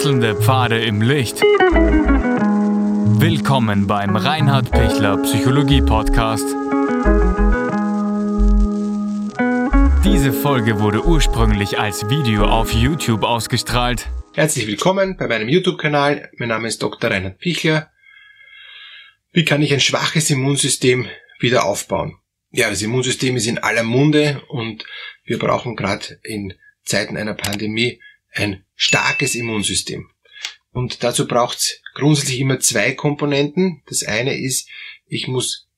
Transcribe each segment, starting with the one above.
Wechselnde Pfade im Licht. Willkommen beim Reinhard Pichler Psychologie Podcast. Diese Folge wurde ursprünglich als Video auf YouTube ausgestrahlt. Herzlich willkommen bei meinem YouTube-Kanal. Mein Name ist Dr. Reinhard Pichler. Wie kann ich ein schwaches Immunsystem wieder aufbauen? Ja, das Immunsystem ist in aller Munde und wir brauchen gerade in Zeiten einer Pandemie ein starkes Immunsystem. Und dazu braucht's grundsätzlich immer zwei Komponenten. Das eine ist, ich muss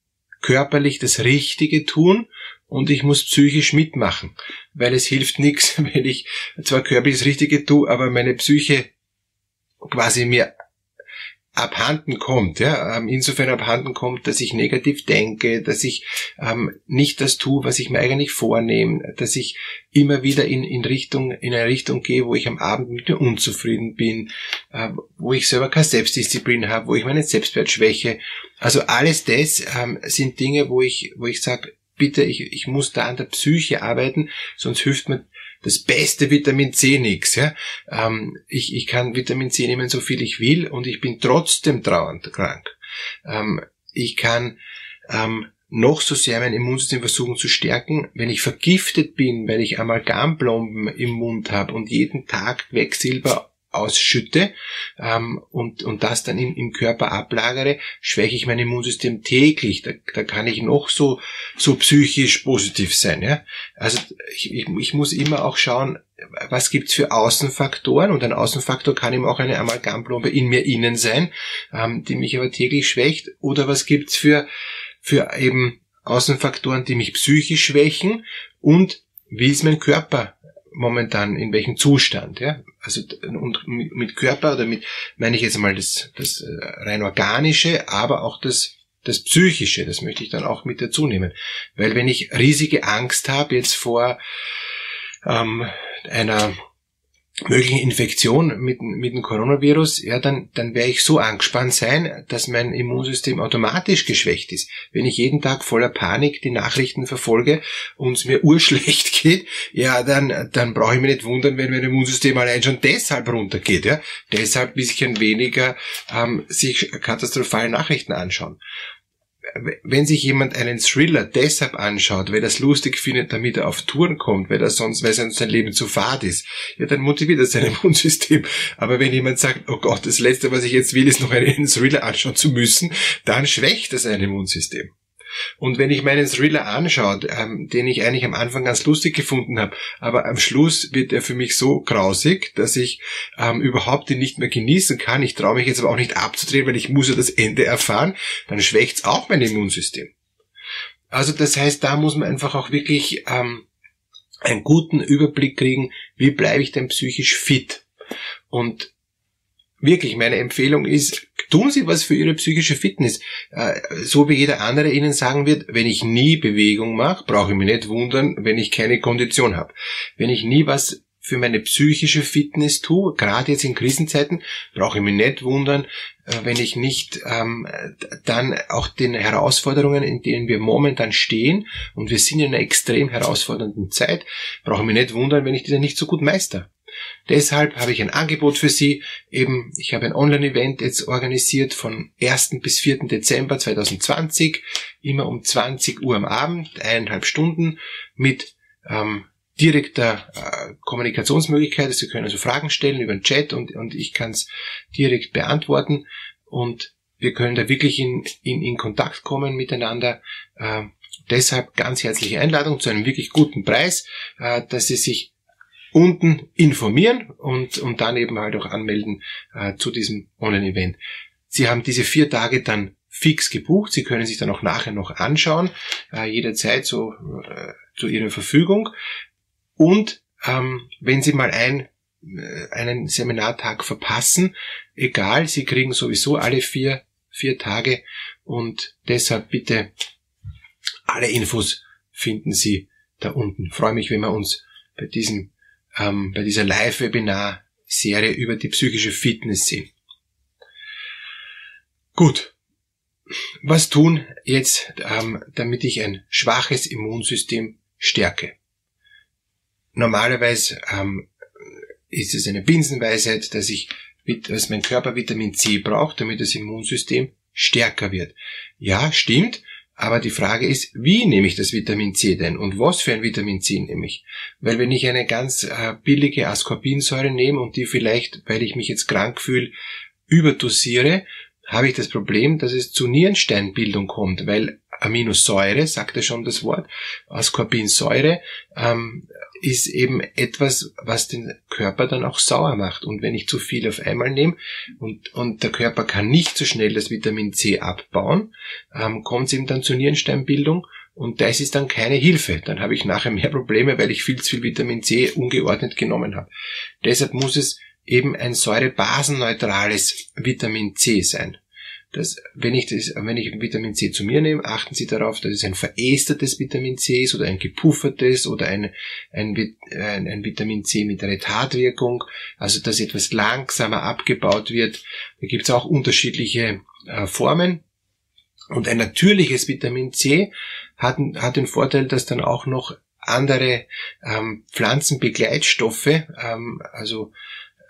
körperlich das Richtige tun und ich muss psychisch mitmachen, weil es hilft nichts, wenn ich zwar körperlich das Richtige tue, aber meine Psyche quasi mir abhanden kommt, ja, ähm, insofern abhanden kommt, dass ich negativ denke, dass ich ähm, nicht das tue, was ich mir eigentlich vornehme, dass ich immer wieder in, in Richtung, in eine Richtung gehe, wo ich am Abend mit mir unzufrieden bin, äh, wo ich selber keine Selbstdisziplin habe, wo ich meinen Selbstwert schwäche. Also alles das ähm, sind Dinge, wo ich, wo ich sage, bitte, ich, ich muss da an der Psyche arbeiten, sonst hilft mir das beste Vitamin C nix. Ja? Ähm, ich, ich kann Vitamin C nehmen, so viel ich will, und ich bin trotzdem trauernd krank. Ähm, ich kann ähm, noch so sehr mein Immunsystem versuchen zu stärken, wenn ich vergiftet bin, weil ich Amalgamplomben im Mund habe und jeden Tag Quecksilber ausschütte ähm, und, und das dann im, im Körper ablagere, schwäche ich mein Immunsystem täglich. Da, da kann ich noch so, so psychisch positiv sein. Ja? Also ich, ich, ich muss immer auch schauen, was gibt's für Außenfaktoren und ein Außenfaktor kann eben auch eine Amalgamplombe in mir innen sein, ähm, die mich aber täglich schwächt oder was gibt's für, für eben Außenfaktoren, die mich psychisch schwächen und wie ist mein Körper momentan in welchem Zustand, ja. Also und mit Körper oder mit meine ich jetzt mal das, das äh, rein organische, aber auch das das psychische, das möchte ich dann auch mit dazu nehmen, weil wenn ich riesige Angst habe jetzt vor ähm, einer möglichen Infektion mit, mit dem Coronavirus, ja, dann, dann werde ich so angespannt sein, dass mein Immunsystem automatisch geschwächt ist. Wenn ich jeden Tag voller Panik die Nachrichten verfolge und es mir urschlecht geht, ja, dann, dann brauche ich mich nicht wundern, wenn mein Immunsystem allein schon deshalb runtergeht, ja. Deshalb ein bisschen weniger ähm, sich katastrophale Nachrichten anschauen wenn sich jemand einen Thriller deshalb anschaut, weil er es lustig findet, damit er auf Touren kommt, weil er sonst, weil sein Leben zu fad ist, ja, dann motiviert er sein Immunsystem. Aber wenn jemand sagt, oh Gott, das Letzte, was ich jetzt will, ist noch einen Thriller anschauen zu müssen, dann schwächt er sein Immunsystem. Und wenn ich meinen Thriller anschaue, ähm, den ich eigentlich am Anfang ganz lustig gefunden habe, aber am Schluss wird er für mich so grausig, dass ich ähm, überhaupt ihn nicht mehr genießen kann. Ich traue mich jetzt aber auch nicht abzudrehen, weil ich muss ja das Ende erfahren. Dann schwächt's auch mein Immunsystem. Also das heißt, da muss man einfach auch wirklich ähm, einen guten Überblick kriegen, wie bleibe ich denn psychisch fit. Und wirklich, meine Empfehlung ist, tun Sie was für Ihre psychische Fitness. Äh, so wie jeder andere Ihnen sagen wird, wenn ich nie Bewegung mache, brauche ich mich nicht wundern, wenn ich keine Kondition habe. Wenn ich nie was für meine psychische Fitness tue, gerade jetzt in Krisenzeiten, brauche ich mich nicht wundern, äh, wenn ich nicht ähm, dann auch den Herausforderungen, in denen wir momentan stehen, und wir sind in einer extrem herausfordernden Zeit, brauche ich mich nicht wundern, wenn ich diese nicht so gut meister. Deshalb habe ich ein Angebot für Sie. Eben, ich habe ein Online-Event jetzt organisiert von 1. bis 4. Dezember 2020, immer um 20 Uhr am Abend, eineinhalb Stunden mit ähm, direkter äh, Kommunikationsmöglichkeit. Sie können also Fragen stellen über den Chat und, und ich kann es direkt beantworten und wir können da wirklich in, in, in Kontakt kommen miteinander. Äh, deshalb ganz herzliche Einladung zu einem wirklich guten Preis, äh, dass Sie sich unten informieren und, und dann eben halt auch anmelden äh, zu diesem Online-Event. Sie haben diese vier Tage dann fix gebucht. Sie können sich dann auch nachher noch anschauen, äh, jederzeit so äh, zu Ihrer Verfügung. Und ähm, wenn Sie mal ein, äh, einen Seminartag verpassen, egal, Sie kriegen sowieso alle vier, vier Tage und deshalb bitte alle Infos finden Sie da unten. Freue mich, wenn wir uns bei diesem ähm, bei dieser Live-Webinar-Serie über die psychische Fitness sehen. Gut. Was tun jetzt, ähm, damit ich ein schwaches Immunsystem stärke? Normalerweise ähm, ist es eine Binsenweisheit, dass ich dass mein Körper Vitamin C braucht, damit das Immunsystem stärker wird. Ja, stimmt. Aber die Frage ist, wie nehme ich das Vitamin C denn und was für ein Vitamin C nehme ich? Weil wenn ich eine ganz äh, billige Ascorbinsäure nehme und die vielleicht, weil ich mich jetzt krank fühle, überdosiere, habe ich das Problem, dass es zu Nierensteinbildung kommt, weil Aminosäure, sagt ja schon das Wort, Ascorbinsäure, ähm, ist eben etwas, was den Körper dann auch sauer macht. Und wenn ich zu viel auf einmal nehme und, und der Körper kann nicht so schnell das Vitamin C abbauen, ähm, kommt es eben dann zur Nierensteinbildung und das ist dann keine Hilfe. Dann habe ich nachher mehr Probleme, weil ich viel zu viel Vitamin C ungeordnet genommen habe. Deshalb muss es eben ein säurebasenneutrales Vitamin C sein dass wenn ich das, wenn ich Vitamin C zu mir nehme, achten Sie darauf, dass es ein verestertes Vitamin C ist oder ein gepuffertes oder ein, ein, ein, ein Vitamin C mit Retardwirkung, also dass etwas langsamer abgebaut wird. Da gibt es auch unterschiedliche äh, Formen. Und ein natürliches Vitamin C hat, hat den Vorteil, dass dann auch noch andere ähm, Pflanzenbegleitstoffe, ähm, also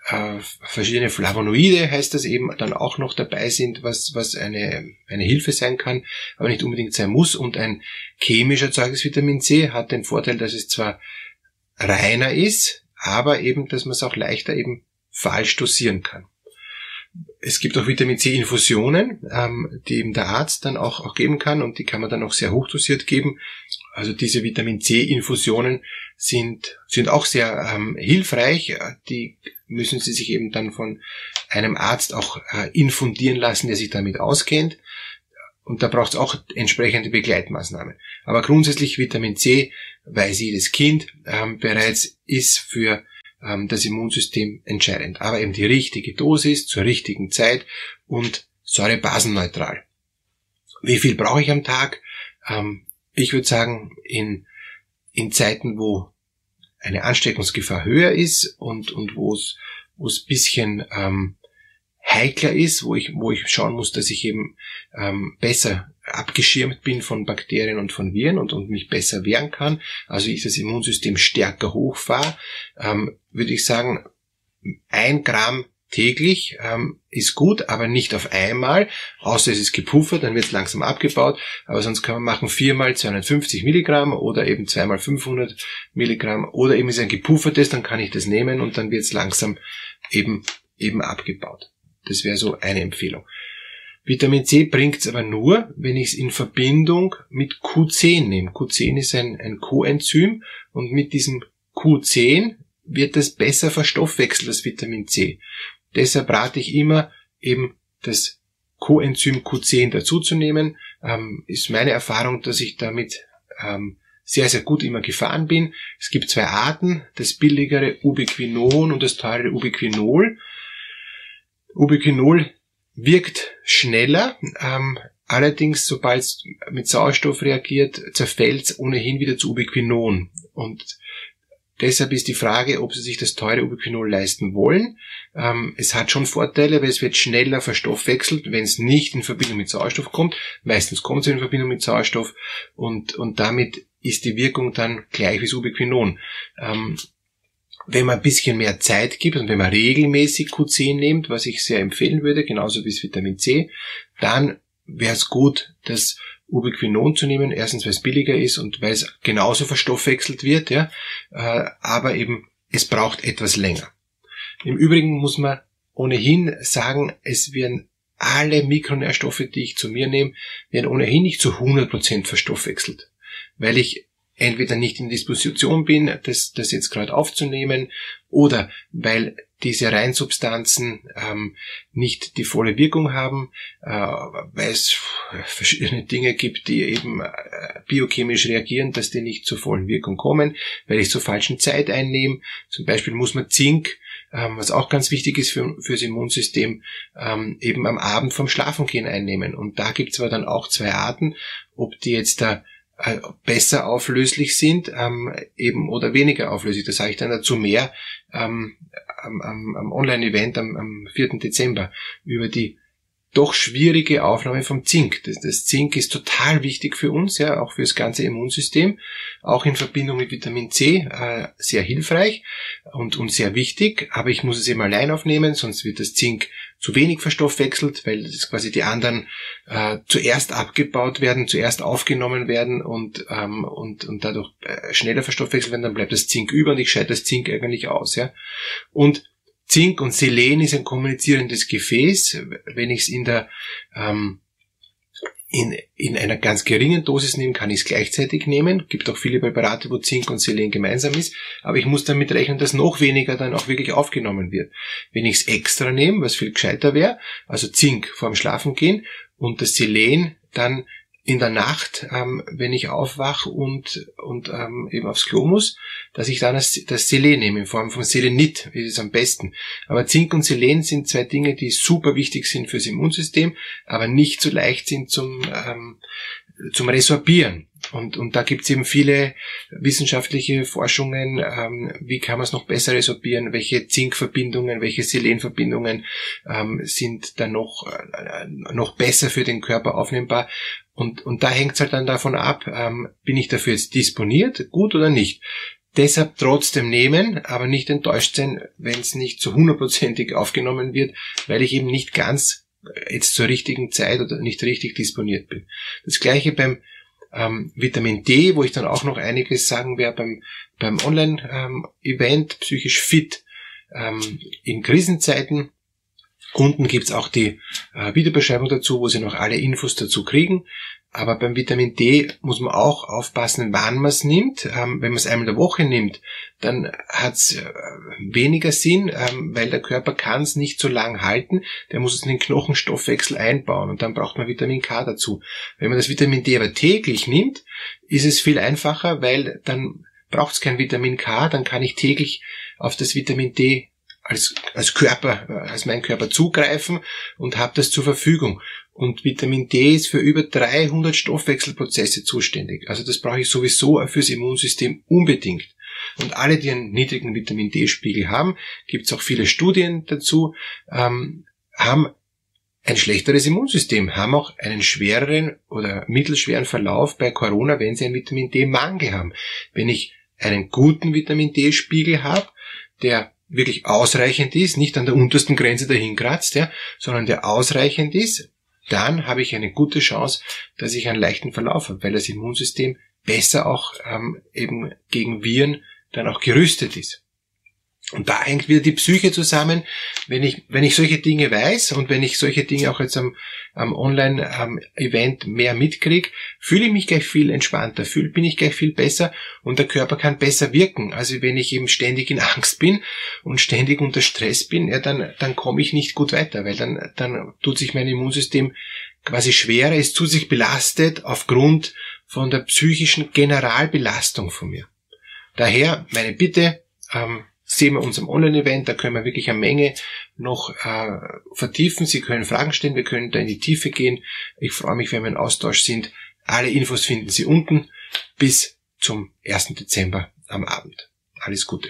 äh, verschiedene Flavonoide heißt das eben dann auch noch dabei sind, was, was eine, eine Hilfe sein kann, aber nicht unbedingt sein muss. Und ein chemisch erzeugtes Vitamin C hat den Vorteil, dass es zwar reiner ist, aber eben, dass man es auch leichter eben falsch dosieren kann. Es gibt auch Vitamin C-Infusionen, ähm, die eben der Arzt dann auch, auch geben kann und die kann man dann auch sehr hochdosiert geben. Also diese Vitamin C-Infusionen sind, sind auch sehr ähm, hilfreich. Die müssen Sie sich eben dann von einem Arzt auch äh, infundieren lassen, der sich damit auskennt. Und da braucht es auch entsprechende Begleitmaßnahmen. Aber grundsätzlich Vitamin C, weiß jedes Kind ähm, bereits, ist für ähm, das Immunsystem entscheidend. Aber eben die richtige Dosis zur richtigen Zeit und säurebasenneutral. Wie viel brauche ich am Tag? Ähm, ich würde sagen, in, in Zeiten, wo eine Ansteckungsgefahr höher ist und, und wo es wo es bisschen ähm, heikler ist, wo ich, wo ich schauen muss, dass ich eben ähm, besser abgeschirmt bin von Bakterien und von Viren und, und mich besser wehren kann, also ich das Immunsystem stärker hochfahre, ähm, würde ich sagen, ein Gramm täglich ähm, ist gut, aber nicht auf einmal, außer es ist gepuffert, dann wird es langsam abgebaut, aber sonst kann man machen viermal 250 Milligramm oder eben zweimal 500 Milligramm oder eben ist ein gepuffertes, dann kann ich das nehmen und dann wird es langsam eben, eben abgebaut. Das wäre so eine Empfehlung. Vitamin C bringt es aber nur, wenn ich es in Verbindung mit Q10 nehme. Q10 ist ein, ein Coenzym und mit diesem Q10 wird es besser verstoffwechselt, das Vitamin C. Deshalb rate ich immer, eben das Coenzym Q10 dazuzunehmen. Ähm, ist meine Erfahrung, dass ich damit ähm, sehr, sehr gut immer gefahren bin. Es gibt zwei Arten, das billigere Ubiquinon und das teure Ubiquinol. Ubiquinol wirkt schneller, ähm, allerdings sobald es mit Sauerstoff reagiert, zerfällt es ohnehin wieder zu Ubiquinon. Und Deshalb ist die Frage, ob Sie sich das teure Ubiquinol leisten wollen. Ähm, es hat schon Vorteile, weil es wird schneller verstoffwechselt, wenn es nicht in Verbindung mit Sauerstoff kommt. Meistens kommt es in Verbindung mit Sauerstoff und, und damit ist die Wirkung dann gleich wie das Ubiquinon. Ähm, wenn man ein bisschen mehr Zeit gibt und wenn man regelmäßig Q10 nimmt, was ich sehr empfehlen würde, genauso wie das Vitamin C, dann wäre es gut, das Ubiquinon zu nehmen. Erstens, weil es billiger ist und weil es genauso verstoffwechselt wird, ja. Äh, aber eben, es braucht etwas länger. Im Übrigen muss man ohnehin sagen, es werden alle Mikronährstoffe, die ich zu mir nehme, werden ohnehin nicht zu 100% verstoffwechselt. Weil ich entweder nicht in Disposition bin, das, das jetzt gerade aufzunehmen, oder weil diese Reinsubstanzen ähm, nicht die volle Wirkung haben, äh, weil es verschiedene Dinge gibt, die eben äh, biochemisch reagieren, dass die nicht zur vollen Wirkung kommen, weil ich zur falschen Zeit einnehme. Zum Beispiel muss man Zink, ähm, was auch ganz wichtig ist für, fürs Immunsystem, ähm, eben am Abend vom Schlafengehen einnehmen. Und da gibt es aber dann auch zwei Arten, ob die jetzt da äh, besser auflöslich sind ähm, eben oder weniger auflöslich. Das sage ich dann dazu mehr ähm, am, am, am Online-Event am, am 4. Dezember über die doch schwierige Aufnahme vom Zink. Das, das, Zink ist total wichtig für uns, ja, auch für das ganze Immunsystem, auch in Verbindung mit Vitamin C äh, sehr hilfreich und, und sehr wichtig, aber ich muss es eben allein aufnehmen, sonst wird das Zink zu wenig verstoffwechselt, weil das quasi die anderen äh, zuerst abgebaut werden, zuerst aufgenommen werden und, ähm, und, und dadurch äh, schneller verstoffwechselt werden, dann bleibt das Zink über und ich scheide das Zink eigentlich aus. Ja? Und Zink und Selen ist ein kommunizierendes Gefäß. Wenn ich es in der ähm, in, in einer ganz geringen Dosis nehme, kann ich es gleichzeitig nehmen. Gibt auch viele Präparate, wo Zink und Selen gemeinsam ist, aber ich muss damit rechnen, dass noch weniger dann auch wirklich aufgenommen wird. Wenn ich es extra nehme, was viel gescheiter wäre, also Zink vorm Schlafengehen und das Selen dann in der Nacht, ähm, wenn ich aufwach und, und ähm, eben aufs Klo muss, dass ich dann das, das Selen nehme in Form von Selenit, ist es am besten. Aber Zink und Selen sind zwei Dinge, die super wichtig sind fürs Immunsystem, aber nicht so leicht sind zum, ähm, zum Resorbieren. Und, und da gibt's eben viele wissenschaftliche Forschungen, ähm, wie kann man es noch besser resorbieren, welche Zinkverbindungen, welche Selenverbindungen ähm, sind dann noch, äh, noch besser für den Körper aufnehmbar. Und, und da hängt's halt dann davon ab, ähm, bin ich dafür jetzt disponiert, gut oder nicht. Deshalb trotzdem nehmen, aber nicht enttäuscht sein, wenn es nicht zu hundertprozentig aufgenommen wird, weil ich eben nicht ganz jetzt zur richtigen Zeit oder nicht richtig disponiert bin. Das gleiche beim ähm, Vitamin D, wo ich dann auch noch einiges sagen werde beim, beim Online-Event, ähm, psychisch fit ähm, in Krisenzeiten. Unten gibt's auch die äh, Videobeschreibung dazu, wo Sie noch alle Infos dazu kriegen. Aber beim Vitamin D muss man auch aufpassen, wann man es nimmt. Ähm, wenn man es einmal in der Woche nimmt, dann hat es äh, weniger Sinn, ähm, weil der Körper kann es nicht so lang halten. Der muss es in den Knochenstoffwechsel einbauen und dann braucht man Vitamin K dazu. Wenn man das Vitamin D aber täglich nimmt, ist es viel einfacher, weil dann braucht es kein Vitamin K, dann kann ich täglich auf das Vitamin D als, als Körper, als mein Körper zugreifen und habe das zur Verfügung. Und Vitamin D ist für über 300 Stoffwechselprozesse zuständig. Also das brauche ich sowieso fürs Immunsystem unbedingt. Und alle, die einen niedrigen Vitamin D-Spiegel haben, gibt es auch viele Studien dazu, ähm, haben ein schlechteres Immunsystem, haben auch einen schwereren oder mittelschweren Verlauf bei Corona, wenn sie einen Vitamin D-Mangel haben. Wenn ich einen guten Vitamin D-Spiegel habe, der wirklich ausreichend ist, nicht an der untersten Grenze dahin kratzt, ja, sondern der ausreichend ist, dann habe ich eine gute Chance, dass ich einen leichten Verlauf habe, weil das Immunsystem besser auch ähm, eben gegen Viren dann auch gerüstet ist. Und da hängt wieder die Psyche zusammen. Wenn ich, wenn ich solche Dinge weiß und wenn ich solche Dinge auch jetzt am, am Online-Event mehr mitkriege, fühle ich mich gleich viel entspannter, fühl, bin ich gleich viel besser und der Körper kann besser wirken. Also wenn ich eben ständig in Angst bin und ständig unter Stress bin, ja, dann, dann komme ich nicht gut weiter, weil dann, dann tut sich mein Immunsystem quasi schwerer, ist zu sich belastet aufgrund von der psychischen Generalbelastung von mir. Daher meine Bitte, ähm, sehen wir unserem Online-Event, da können wir wirklich eine Menge noch äh, vertiefen. Sie können Fragen stellen, wir können da in die Tiefe gehen. Ich freue mich, wenn wir in Austausch sind. Alle Infos finden Sie unten bis zum 1. Dezember am Abend. Alles Gute.